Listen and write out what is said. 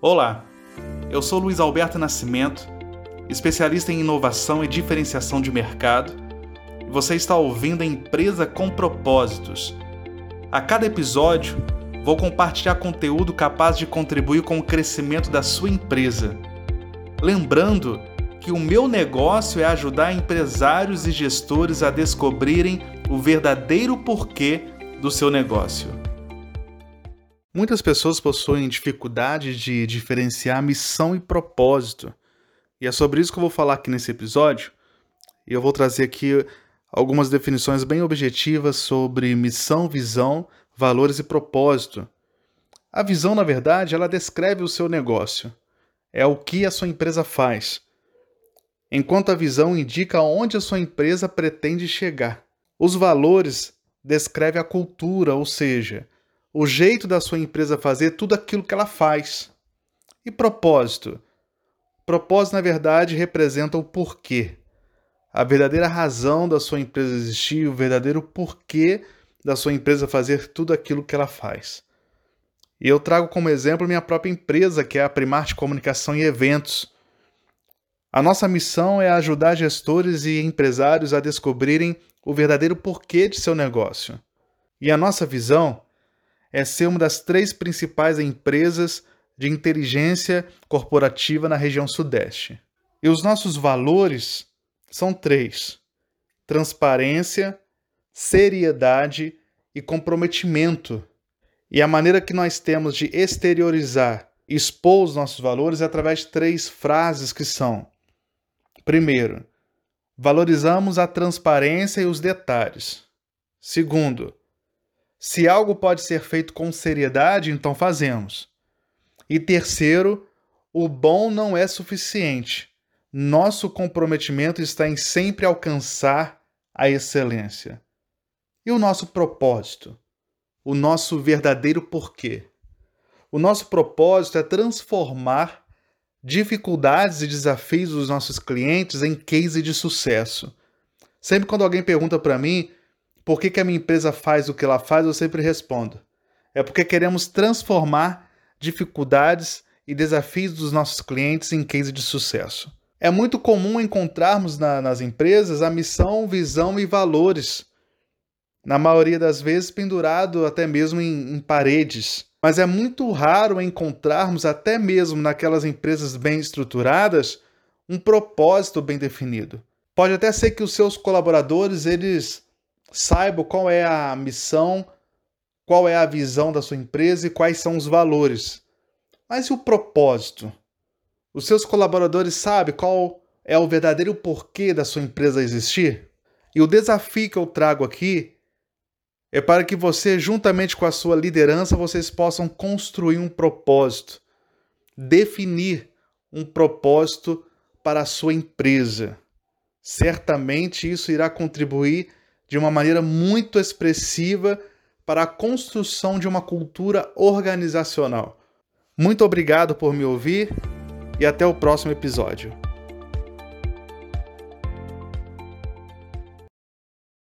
Olá, eu sou Luiz Alberto Nascimento, especialista em inovação e diferenciação de mercado, e você está ouvindo a Empresa com Propósitos. A cada episódio, vou compartilhar conteúdo capaz de contribuir com o crescimento da sua empresa. Lembrando que o meu negócio é ajudar empresários e gestores a descobrirem o verdadeiro porquê do seu negócio. Muitas pessoas possuem dificuldade de diferenciar missão e propósito. E é sobre isso que eu vou falar aqui nesse episódio. E eu vou trazer aqui algumas definições bem objetivas sobre missão, visão, valores e propósito. A visão, na verdade, ela descreve o seu negócio. É o que a sua empresa faz. Enquanto a visão indica onde a sua empresa pretende chegar. Os valores descreve a cultura, ou seja, o jeito da sua empresa fazer tudo aquilo que ela faz. E propósito? Propósito, na verdade, representa o porquê. A verdadeira razão da sua empresa existir, o verdadeiro porquê da sua empresa fazer tudo aquilo que ela faz. E eu trago como exemplo minha própria empresa, que é a Primarte Comunicação e Eventos. A nossa missão é ajudar gestores e empresários a descobrirem o verdadeiro porquê de seu negócio. E a nossa visão é ser uma das três principais empresas de inteligência corporativa na região Sudeste. E os nossos valores são três: transparência, seriedade e comprometimento. E a maneira que nós temos de exteriorizar, expor os nossos valores é através de três frases que são: primeiro, valorizamos a transparência e os detalhes. Segundo, se algo pode ser feito com seriedade, então fazemos. E terceiro, o bom não é suficiente. Nosso comprometimento está em sempre alcançar a excelência. E o nosso propósito? O nosso verdadeiro porquê? O nosso propósito é transformar dificuldades e desafios dos nossos clientes em case de sucesso. Sempre quando alguém pergunta para mim por que, que a minha empresa faz o que ela faz, eu sempre respondo. É porque queremos transformar dificuldades e desafios dos nossos clientes em case de sucesso. É muito comum encontrarmos na, nas empresas a missão, visão e valores, na maioria das vezes pendurado até mesmo em, em paredes. Mas é muito raro encontrarmos, até mesmo naquelas empresas bem estruturadas, um propósito bem definido. Pode até ser que os seus colaboradores eles Saiba qual é a missão, qual é a visão da sua empresa e quais são os valores. Mas e o propósito? Os seus colaboradores sabem qual é o verdadeiro porquê da sua empresa existir? E o desafio que eu trago aqui é para que você, juntamente com a sua liderança, vocês possam construir um propósito, definir um propósito para a sua empresa. Certamente isso irá contribuir de uma maneira muito expressiva para a construção de uma cultura organizacional. Muito obrigado por me ouvir e até o próximo episódio.